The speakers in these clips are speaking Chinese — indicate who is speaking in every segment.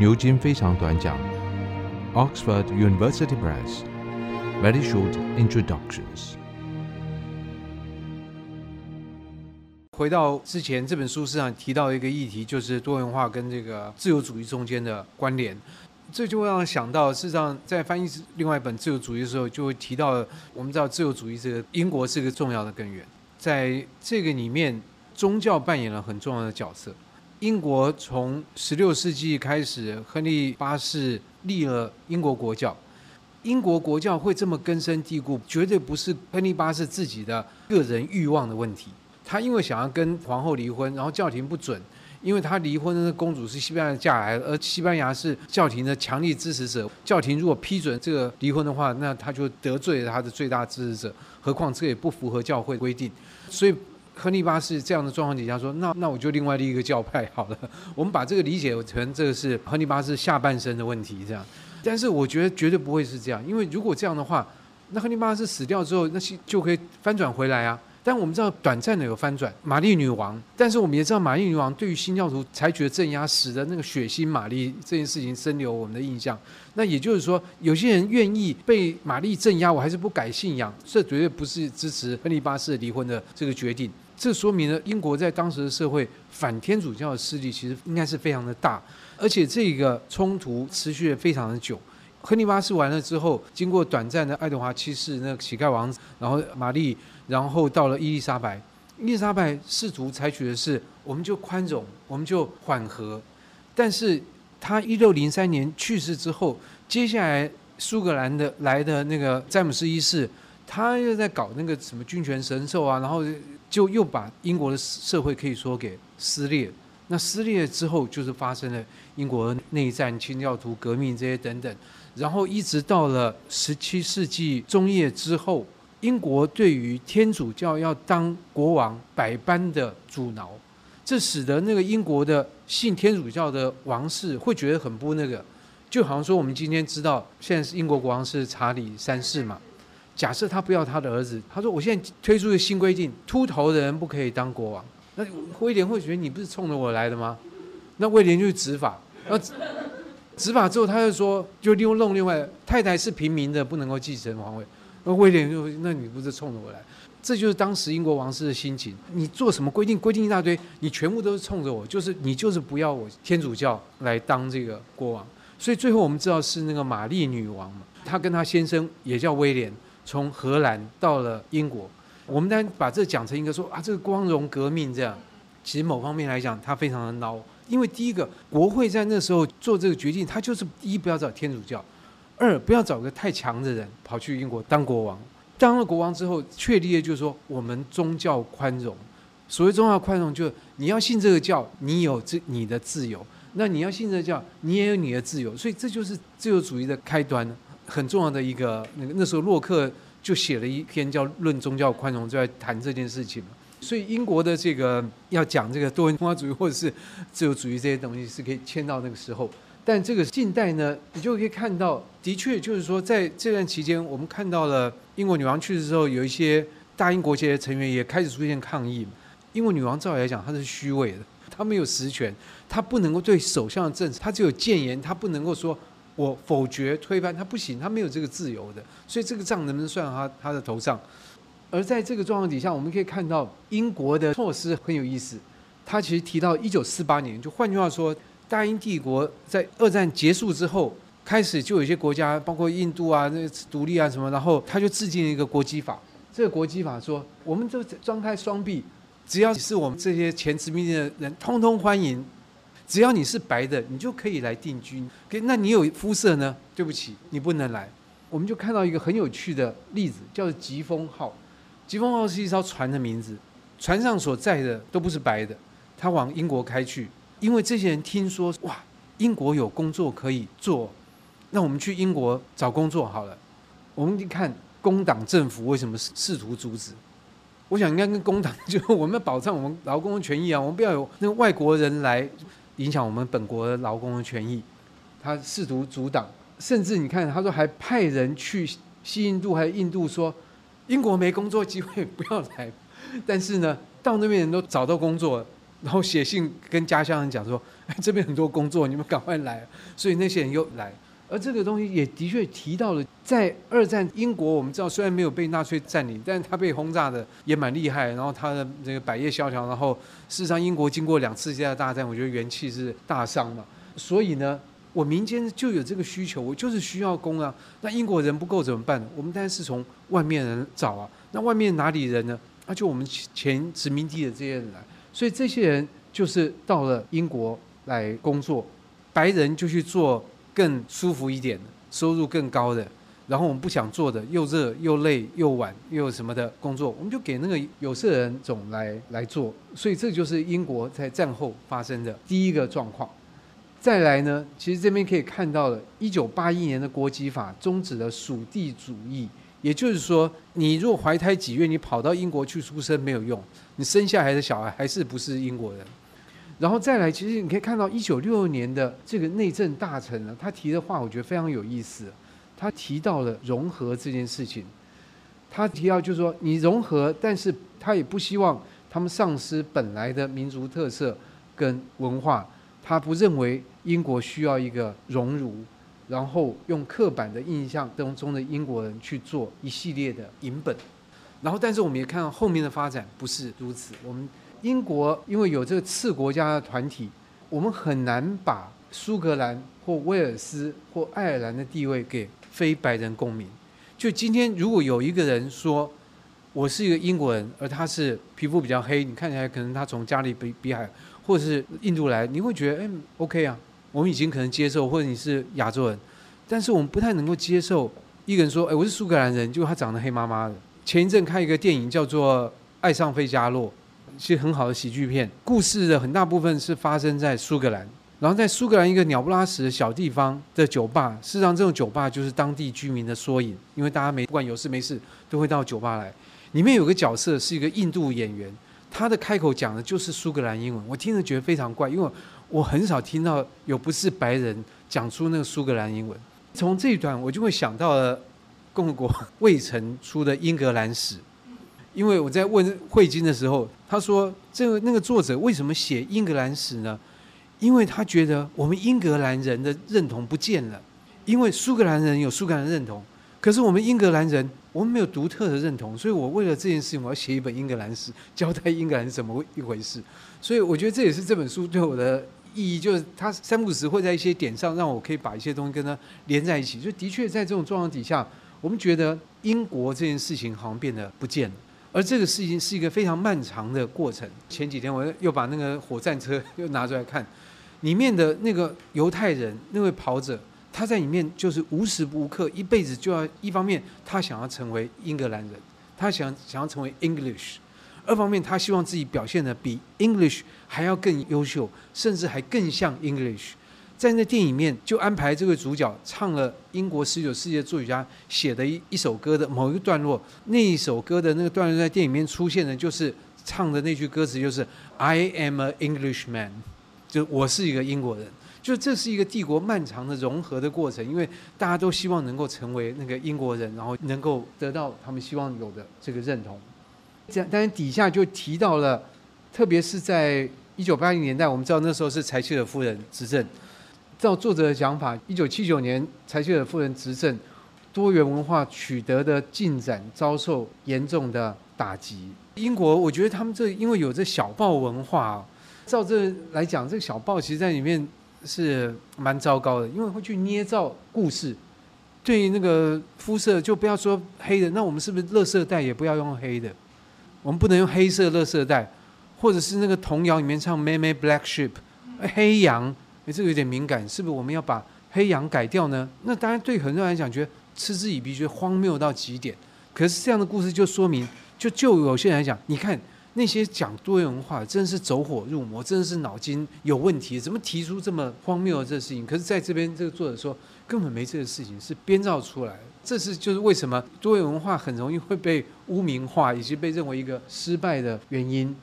Speaker 1: 牛津非常短讲，Oxford University Press Very Short Introductions。
Speaker 2: 回到之前这本书实上提到一个议题，就是多元化跟这个自由主义中间的关联。这就会让我想到，事实上在翻译另外一本自由主义的时候，就会提到我们知道自由主义这个英国是一个重要的根源，在这个里面，宗教扮演了很重要的角色。英国从十六世纪开始，亨利八世立了英国国教。英国国教会这么根深蒂固，绝对不是亨利八世自己的个人欲望的问题。他因为想要跟皇后离婚，然后教廷不准，因为他离婚的公主是西班牙嫁来的，而西班牙是教廷的强力支持者。教廷如果批准这个离婚的话，那他就得罪了他的最大支持者。何况这也不符合教会规定，所以。亨利八世这样的状况底下说：“那那我就另外立一个教派好了。”我们把这个理解成这个是亨利八世下半身的问题这样，但是我觉得绝对不会是这样，因为如果这样的话，那亨利八世死掉之后，那些就可以翻转回来啊。但我们知道短暂的有翻转，玛丽女王，但是我们也知道玛丽女王对于新教徒采取的镇压，使得那个血腥玛丽这件事情深留我们的印象。那也就是说，有些人愿意被玛丽镇压，我还是不改信仰，这绝对不是支持亨利八世离婚的这个决定。这说明了英国在当时的社会反天主教的势力其实应该是非常的大，而且这个冲突持续了非常的久。亨利八世完了之后，经过短暂的爱德华七世那个乞丐王子，然后玛丽，然后到了伊丽莎白。伊丽莎白试图采取的是，我们就宽容，我们就缓和。但是他一六零三年去世之后，接下来苏格兰的来的那个詹姆斯一世，他又在搞那个什么军权神授啊，然后。就又把英国的社会可以说给撕裂。那撕裂之后，就是发生了英国内战、清教徒革命这些等等。然后一直到了十七世纪中叶之后，英国对于天主教要当国王百般的阻挠，这使得那个英国的信天主教的王室会觉得很不那个。就好像说，我们今天知道，现在是英国国王是查理三世嘛。假设他不要他的儿子，他说：“我现在推出一个新规定，秃头的人不可以当国王。”那威廉会觉得你不是冲着我来的吗？那威廉就执法，那执法之后，他就说：“就利用弄另外太太是平民的，不能够继承皇位。”那威廉就：“那你不是冲着我来？”这就是当时英国王室的心情。你做什么规定？规定一大堆，你全部都是冲着我，就是你就是不要我天主教来当这个国王。所以最后我们知道是那个玛丽女王嘛，她跟她先生也叫威廉。从荷兰到了英国，我们当然把这讲成一个说啊，这个光荣革命这样。其实某方面来讲，他非常的孬，因为第一个国会在那时候做这个决定，他就是一不要找天主教，二不要找个太强的人跑去英国当国王。当了国王之后，确立的就是说我们宗教宽容。所谓宗教宽容，就是你要信这个教，你有这你的自由；那你要信这个教，你也有你的自由。所以这就是自由主义的开端。很重要的一个，那个那时候洛克就写了一篇叫《论宗教宽容》，就在谈这件事情嘛。所以英国的这个要讲这个多元化主义或者是自由主义这些东西，是可以迁到那个时候。但这个近代呢，你就可以看到，的确就是说，在这段期间，我们看到了英国女王去世之后，有一些大英国协的成员也开始出现抗议。英国女王照理来讲，她是虚位的，她没有实权，她不能够对首相的政策，她只有谏言，她不能够说。我否决推翻他不行，他没有这个自由的，所以这个账能不能算到他他的头上？而在这个状况底下，我们可以看到英国的措施很有意思。他其实提到一九四八年，就换句话说，大英帝国在二战结束之后，开始就有一些国家，包括印度啊、那个独立啊什么，然后他就制定一个国籍法。这个国籍法说，我们就张开双臂，只要是我们这些前殖民地的人，通通欢迎。只要你是白的，你就可以来定居。可那你有肤色呢？对不起，你不能来。我们就看到一个很有趣的例子，叫做“疾风号”。疾风号是一艘船的名字，船上所载的都不是白的。他往英国开去，因为这些人听说哇，英国有工作可以做，那我们去英国找工作好了。我们一看工党政府为什么试图阻止？我想应该跟工党 就我们要保障我们劳工的权益啊，我们不要有那个外国人来。影响我们本国的劳工的权益，他试图阻挡，甚至你看，他说还派人去西印度还有印度说，英国没工作机会，不要来。但是呢，到那边人都找到工作，然后写信跟家乡人讲说，哎，这边很多工作，你们赶快来。所以那些人又来。而这个东西也的确提到了，在二战英国，我们知道虽然没有被纳粹占领，但是他被轰炸的也蛮厉害。然后他的这个百业萧条，然后事实上英国经过两次世界大战，我觉得元气是大伤嘛。所以呢，我民间就有这个需求，我就是需要工啊。那英国人不够怎么办？我们当然是从外面人找啊。那外面哪里人呢？那就我们前殖民地的这些人来。所以这些人就是到了英国来工作，白人就去做。更舒服一点的，收入更高的，然后我们不想做的，又热又累又晚又什么的工作，我们就给那个有色人种来来做。所以这就是英国在战后发生的第一个状况。再来呢，其实这边可以看到了，一九八一年的国籍法终止了属地主义，也就是说，你若怀胎几月，你跑到英国去出生没有用，你生下来的小孩还是不是英国人。然后再来，其实你可以看到一九六六年的这个内政大臣呢，他提的话，我觉得非常有意思。他提到了融合这件事情，他提到就是说，你融合，但是他也不希望他们丧失本来的民族特色跟文化。他不认为英国需要一个熔炉，然后用刻板的印象当中的英国人去做一系列的影本。然后，但是我们也看到后面的发展不是如此，我们。英国因为有这个次国家的团体，我们很难把苏格兰或威尔斯或爱尔兰的地位给非白人公民。就今天，如果有一个人说我是一个英国人，而他是皮肤比较黑，你看起来可能他从加利比比海或者是印度来，你会觉得哎，OK 啊，我们已经可能接受，或者你是亚洲人，但是我们不太能够接受一个人说，哎，我是苏格兰人，结果他长得黑麻麻的。前一阵看一个电影叫做《爱上费加洛》。其实很好的喜剧片，故事的很大部分是发生在苏格兰，然后在苏格兰一个鸟不拉屎的小地方的酒吧，事实上这种酒吧就是当地居民的缩影，因为大家没不管有事没事都会到酒吧来。里面有个角色是一个印度演员，他的开口讲的就是苏格兰英文，我听着觉得非常怪，因为我很少听到有不是白人讲出那个苏格兰英文。从这一段我就会想到了共和国未曾出的《英格兰史》。因为我在问慧晶的时候，他说：“这个那个作者为什么写英格兰史呢？因为他觉得我们英格兰人的认同不见了，因为苏格兰人有苏格兰认同，可是我们英格兰人我们没有独特的认同，所以我为了这件事情，我要写一本英格兰史，交代英格兰是怎么一回事。所以我觉得这也是这本书对我的意义，就是他三不时会在一些点上让我可以把一些东西跟他连在一起。就的确在这种状况底下，我们觉得英国这件事情好像变得不见了。”而这个事情是一个非常漫长的过程。前几天我又把那个火战车又拿出来看，里面的那个犹太人那位跑者，他在里面就是无时无刻一辈子就要一方面他想要成为英格兰人，他想想要成为 English，二方面他希望自己表现得比 English 还要更优秀，甚至还更像 English。在那电影面，就安排这个主角唱了英国十九世纪作曲家写的一一首歌的某一个段落。那一首歌的那个段落在电影面出现的，就是唱的那句歌词，就是 “I am an Englishman”，就我是一个英国人。就这是一个帝国漫长的融合的过程，因为大家都希望能够成为那个英国人，然后能够得到他们希望有的这个认同。这样，当然底下就提到了，特别是在一九八零年代，我们知道那时候是柴契尔夫人执政。照作者的讲法，一九七九年柴契尔夫人执政，多元文化取得的进展遭受严重的打击。英国，我觉得他们这因为有这小报文化，照这来讲，这个小报其实在里面是蛮糟糕的，因为会去捏造故事。对于那个肤色，就不要说黑的，那我们是不是垃圾袋也不要用黑的？我们不能用黑色垃圾袋，或者是那个童谣里面唱 “Many Black Sheep”，黑羊。哎，这个有点敏感，是不是我们要把黑羊改掉呢？那当然，对很多人来讲，觉得嗤之以鼻，觉得荒谬到极点。可是这样的故事就说明，就就有些人来讲，你看那些讲多元文化，真的是走火入魔，真的是脑筋有问题，怎么提出这么荒谬的这事情？可是在这边，这个作者说根本没这个事情，是编造出来的。这是就是为什么多元文化很容易会被污名化，以及被认为一个失败的原因。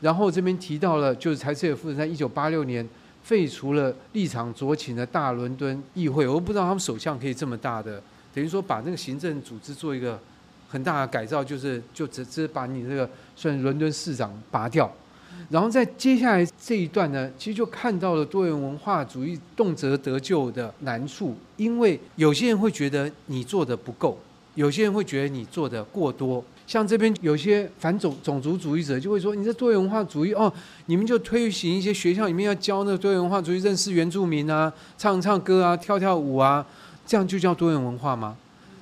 Speaker 2: 然后这边提到了，就是柴契尔夫人在一九八六年。废除了立场酌情的大伦敦议会，我不知道他们首相可以这么大的，等于说把那个行政组织做一个很大的改造，就是就直接把你这个算伦敦市长拔掉。然后在接下来这一段呢，其实就看到了多元文化主义动辄得救的难处，因为有些人会觉得你做的不够，有些人会觉得你做的过多。像这边有些反种种族主义者就会说，你这多元文化主义哦，你们就推行一些学校里面要教那个多元文化主义，认识原住民啊，唱唱歌啊，跳跳舞啊，这样就叫多元文化吗？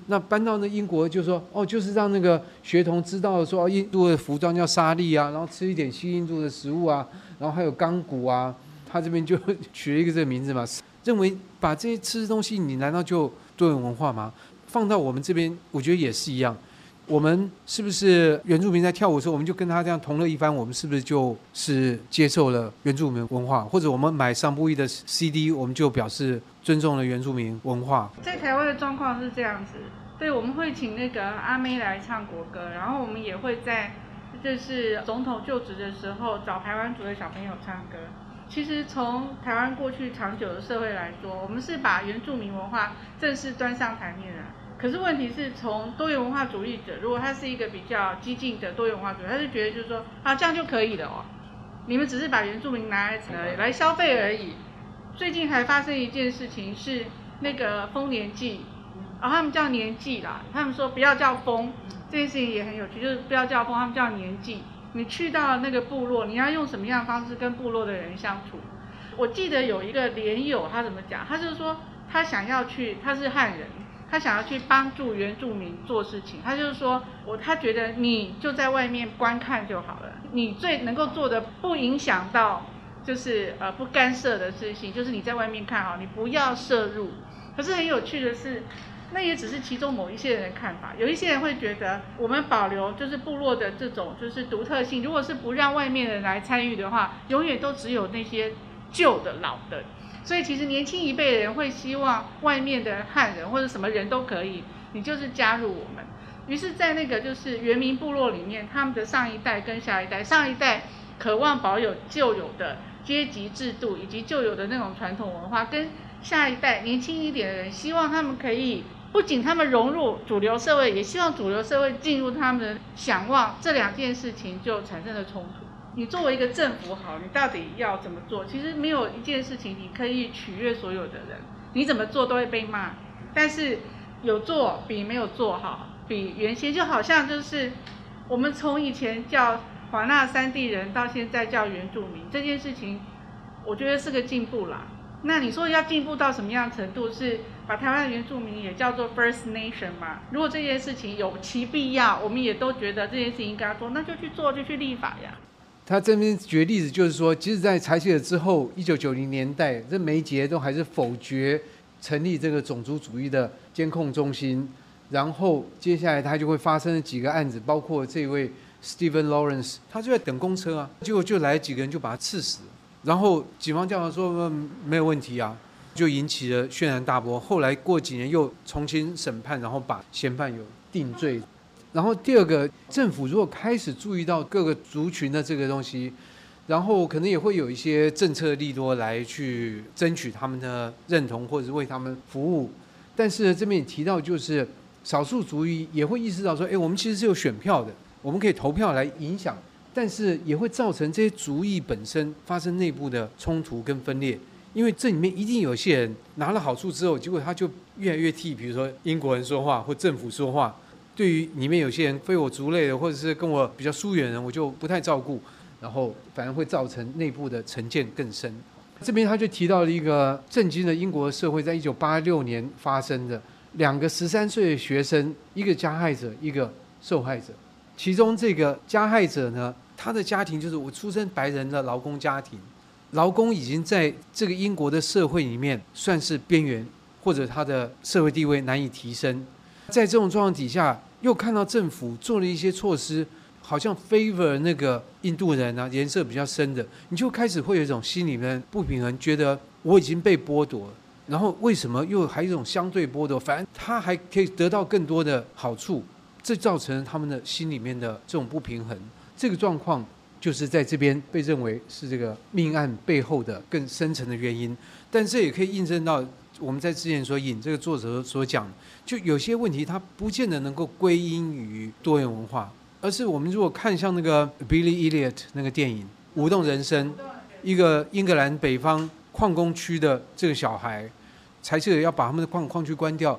Speaker 2: 那搬到那英国就说哦，就是让那个学童知道说，印度的服装叫纱丽啊，然后吃一点西印度的食物啊，然后还有钢骨啊，他这边就取了一个这个名字嘛，认为把这些吃的东西，你难道就多元文化吗？放到我们这边，我觉得也是一样。我们是不是原住民在跳舞的时候，我们就跟他这样同乐一番？我们是不是就是接受了原住民文化？或者我们买桑布伊的 CD，我们就表示尊重了原住民文化？
Speaker 3: 在台湾的状况是这样子，对，我们会请那个阿妹来唱国歌，然后我们也会在就是总统就职的时候找台湾族的小朋友唱歌。其实从台湾过去长久的社会来说，我们是把原住民文化正式端上台面的。可是问题是从多元文化主义者，如果他是一个比较激进的多元文化主义，他就觉得就是说啊，这样就可以了哦，你们只是把原住民拿来呃来消费而已。最近还发生一件事情是那个丰年祭，然后他们叫年祭啦，他们说不要叫丰，这件事情也很有趣，就是不要叫丰，他们叫年祭。你去到那个部落，你要用什么样的方式跟部落的人相处？我记得有一个连友，他怎么讲？他就是说他想要去，他是汉人。他想要去帮助原住民做事情，他就是说我他觉得你就在外面观看就好了，你最能够做的不影响到就是呃不干涉的事情，就是你在外面看好，你不要涉入。可是很有趣的是，那也只是其中某一些人的看法，有一些人会觉得我们保留就是部落的这种就是独特性，如果是不让外面人来参与的话，永远都只有那些旧的老的。所以其实年轻一辈的人会希望外面的汉人或者什么人都可以，你就是加入我们。于是，在那个就是原民部落里面，他们的上一代跟下一代，上一代渴望保有旧有的阶级制度以及旧有的那种传统文化，跟下一代年轻一点的人，希望他们可以不仅他们融入主流社会，也希望主流社会进入他们的想望，这两件事情就产生了冲突。你作为一个政府好，你到底要怎么做？其实没有一件事情你可以取悦所有的人，你怎么做都会被骂。但是有做比没有做好，比原先就好像就是我们从以前叫华纳山地人到现在叫原住民这件事情，我觉得是个进步啦。那你说要进步到什么样程度？是把台湾的原住民也叫做 First Nation 吗？如果这件事情有其必要，我们也都觉得这件事情应该做，那就去做，就去立法呀。
Speaker 2: 他这边举例子就是说，即使在裁切了之后，一九九零年代，这梅杰都还是否决成立这个种族主义的监控中心。然后接下来他就会发生几个案子，包括这位 Stephen Lawrence，他就在等公车啊，结果就来几个人就把他刺死。然后警方调查说，嗯，没有问题啊，就引起了轩然大波。后来过几年又重新审判，然后把嫌犯有定罪。然后第二个，政府如果开始注意到各个族群的这个东西，然后可能也会有一些政策利多来去争取他们的认同，或者是为他们服务。但是这边也提到，就是少数族裔也会意识到说，哎，我们其实是有选票的，我们可以投票来影响，但是也会造成这些族裔本身发生内部的冲突跟分裂，因为这里面一定有些人拿了好处之后，结果他就越来越替，比如说英国人说话或政府说话。对于里面有些人非我族类的，或者是跟我比较疏远人，我就不太照顾，然后反而会造成内部的成见更深。这边他就提到了一个震惊的英国社会，在一九八六年发生的两个十三岁的学生，一个加害者，一个受害者。其中这个加害者呢，他的家庭就是我出身白人的劳工家庭，劳工已经在这个英国的社会里面算是边缘，或者他的社会地位难以提升。在这种状况底下，又看到政府做了一些措施，好像 favor 那个印度人啊，颜色比较深的，你就开始会有一种心里面不平衡，觉得我已经被剥夺，然后为什么又还有一种相对剥夺？反正他还可以得到更多的好处，这造成他们的心里面的这种不平衡。这个状况就是在这边被认为是这个命案背后的更深层的原因，但这也可以印证到。我们在之前所引这个作者所讲，就有些问题它不见得能够归因于多元文化，而是我们如果看像那个 Billy Elliot 那个电影，舞动人生，一个英格兰北方矿工区的这个小孩，才是要把他们的矿矿区关掉，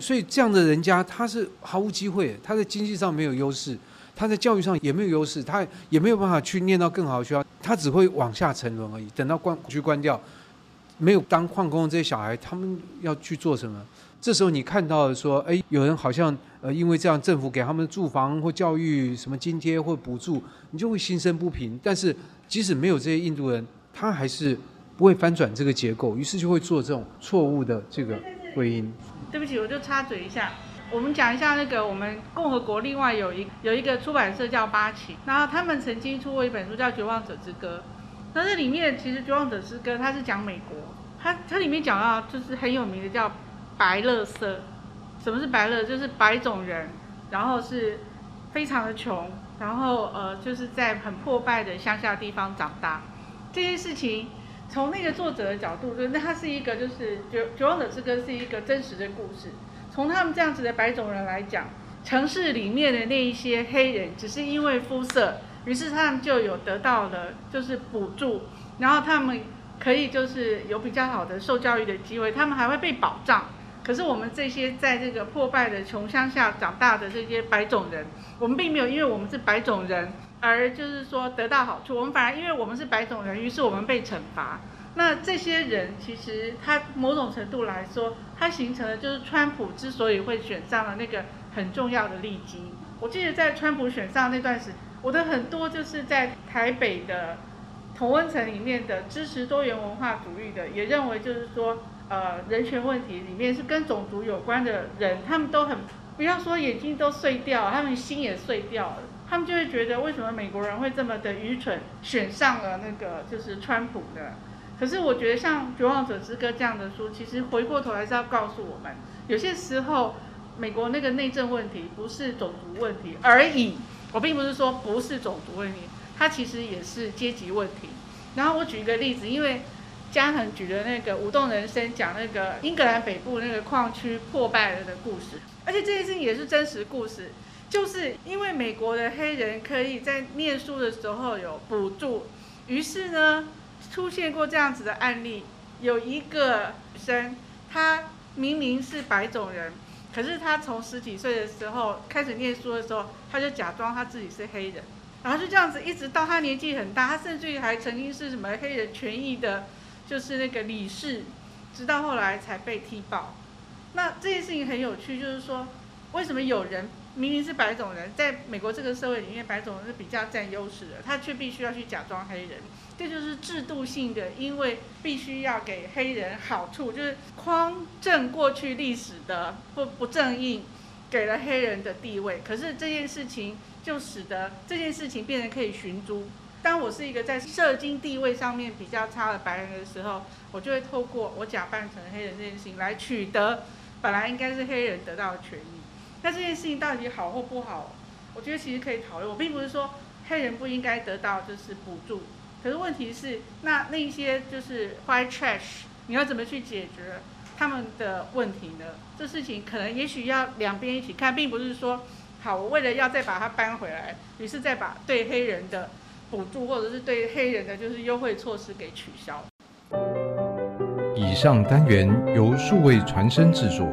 Speaker 2: 所以这样的人家他是毫无机会，他在经济上没有优势，他在教育上也没有优势，他也没有办法去念到更好的学校，他只会往下沉沦而已。等到关去关掉，没有当矿工的这些小孩，他们要去做什么？这时候你看到说，哎，有人好像呃，因为这样政府给他们住房或教育什么津贴或补助，你就会心生不平。但是即使没有这些印度人，他还是不会翻转这个结构，于是就会做这种错误的这个归因。
Speaker 3: 对不起，我就插嘴一下，我们讲一下那个我们共和国另外有一有一个出版社叫八旗，然后他们曾经出过一本书叫《绝望者之歌》，那这里面其实《绝望者之歌》它是讲美国，它它里面讲到就是很有名的叫。白乐色，什么是白乐？就是白种人，然后是非常的穷，然后呃，就是在很破败的乡下地方长大。这件事情从那个作者的角度，就那他是一个就是绝绝望者之歌是一个真实的故事。从他们这样子的白种人来讲，城市里面的那一些黑人，只是因为肤色，于是他们就有得到了就是补助，然后他们可以就是有比较好的受教育的机会，他们还会被保障。可是我们这些在这个破败的穷乡下长大的这些白种人，我们并没有因为我们是白种人而就是说得到好处，我们反而因为我们是白种人，于是我们被惩罚。那这些人其实他某种程度来说，他形成了就是川普之所以会选上了那个很重要的利基。我记得在川普选上那段时，我的很多就是在台北的同温层里面的支持多元文化主义的，也认为就是说。呃，人权问题里面是跟种族有关的人，他们都很不要说眼睛都碎掉，他们心也碎掉了。他们就会觉得，为什么美国人会这么的愚蠢，选上了那个就是川普的？可是我觉得像《绝望者之歌》这样的书，其实回过头来是要告诉我们，有些时候美国那个内政问题不是种族问题而已。我并不是说不是种族问题，它其实也是阶级问题。然后我举一个例子，因为。嘉恒举的那个《舞动人生》，讲那个英格兰北部那个矿区破败了的故事，而且这件事情也是真实故事，就是因为美国的黑人可以在念书的时候有补助，于是呢出现过这样子的案例，有一个女生，她明明是白种人，可是他从十几岁的时候开始念书的时候，他就假装他自己是黑人，然后就这样子一直到他年纪很大，他甚至于还曾经是什么黑人权益的。就是那个理事，直到后来才被踢爆。那这件事情很有趣，就是说，为什么有人明明是白种人，在美国这个社会里面，白种人是比较占优势的，他却必须要去假装黑人？这就是制度性的，因为必须要给黑人好处，就是匡正过去历史的不不正义，给了黑人的地位。可是这件事情就使得这件事情变成可以寻租。当我是一个在社经地位上面比较差的白人的时候，我就会透过我假扮成黑人这件事情来取得本来应该是黑人得到的权益。那这件事情到底好或不好？我觉得其实可以讨论。我并不是说黑人不应该得到就是补助，可是问题是那那些就是 white trash，你要怎么去解决他们的问题呢？这事情可能也许要两边一起看，并不是说好，我为了要再把它搬回来，于是再把对黑人的。补助或者是对黑人的就是优惠措施给取消。
Speaker 1: 以上单元由数位传声制作。